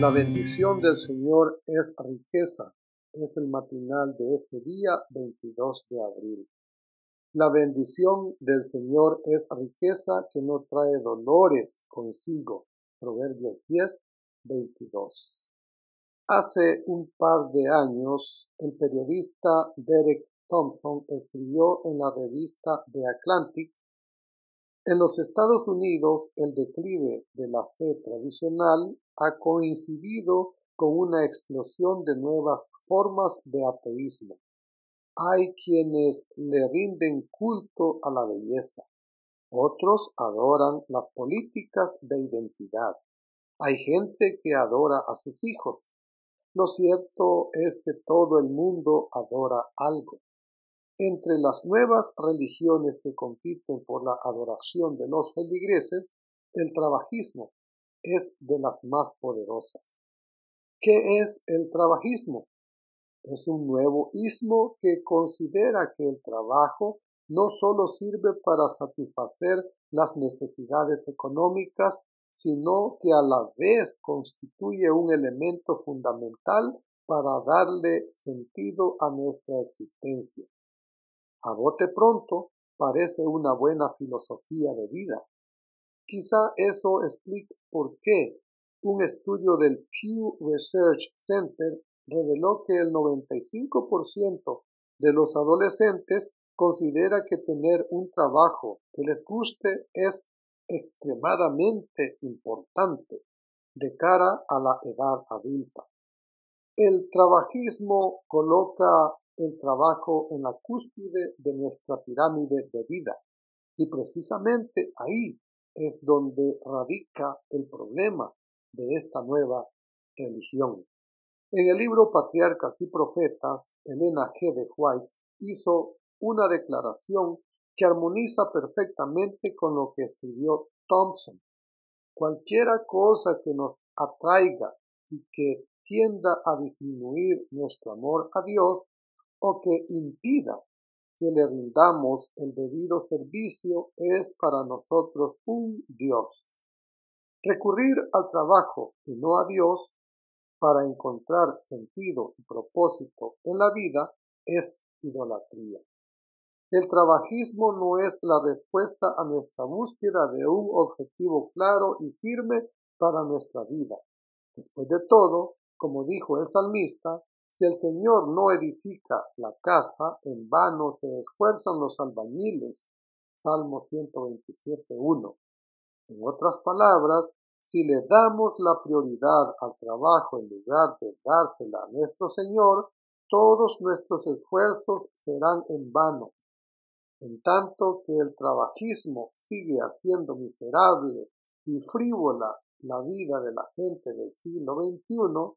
La bendición del Señor es riqueza, es el matinal de este día 22 de abril. La bendición del Señor es riqueza que no trae dolores consigo. Proverbios 10, 22. Hace un par de años, el periodista Derek Thompson escribió en la revista The Atlantic en los Estados Unidos, el declive de la fe tradicional ha coincidido con una explosión de nuevas formas de ateísmo. Hay quienes le rinden culto a la belleza, otros adoran las políticas de identidad. Hay gente que adora a sus hijos. Lo cierto es que todo el mundo adora algo. Entre las nuevas religiones que compiten por la adoración de los feligreses, el trabajismo es de las más poderosas. ¿Qué es el trabajismo? Es un nuevo ismo que considera que el trabajo no solo sirve para satisfacer las necesidades económicas, sino que a la vez constituye un elemento fundamental para darle sentido a nuestra existencia. A bote pronto parece una buena filosofía de vida. Quizá eso explique por qué un estudio del Pew Research Center reveló que el 95% de los adolescentes considera que tener un trabajo que les guste es extremadamente importante de cara a la edad adulta. El trabajismo coloca el trabajo en la cúspide de nuestra pirámide de vida. Y precisamente ahí es donde radica el problema de esta nueva religión. En el libro Patriarcas y Profetas, Elena G. de White hizo una declaración que armoniza perfectamente con lo que escribió Thompson. Cualquiera cosa que nos atraiga y que tienda a disminuir nuestro amor a Dios o que impida que le rindamos el debido servicio es para nosotros un Dios. Recurrir al trabajo y no a Dios para encontrar sentido y propósito en la vida es idolatría. El trabajismo no es la respuesta a nuestra búsqueda de un objetivo claro y firme para nuestra vida. Después de todo, como dijo el salmista, si el Señor no edifica la casa, en vano se esfuerzan los albañiles. Salmo 127.1. En otras palabras, si le damos la prioridad al trabajo en lugar de dársela a nuestro Señor, todos nuestros esfuerzos serán en vano. En tanto que el trabajismo sigue haciendo miserable y frívola la vida de la gente del siglo XXI,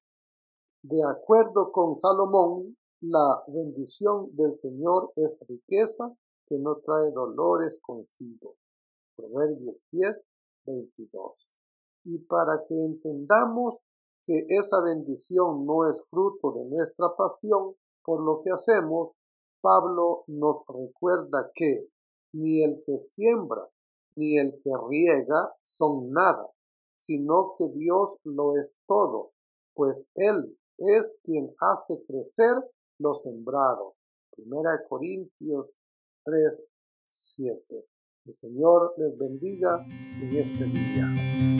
de acuerdo con Salomón, la bendición del Señor es riqueza que no trae dolores consigo. Proverbios 10, 22. Y para que entendamos que esa bendición no es fruto de nuestra pasión por lo que hacemos, Pablo nos recuerda que ni el que siembra ni el que riega son nada, sino que Dios lo es todo, pues Él es quien hace crecer lo sembrado. Primera de Corintios 3, 7. El Señor les bendiga en este día.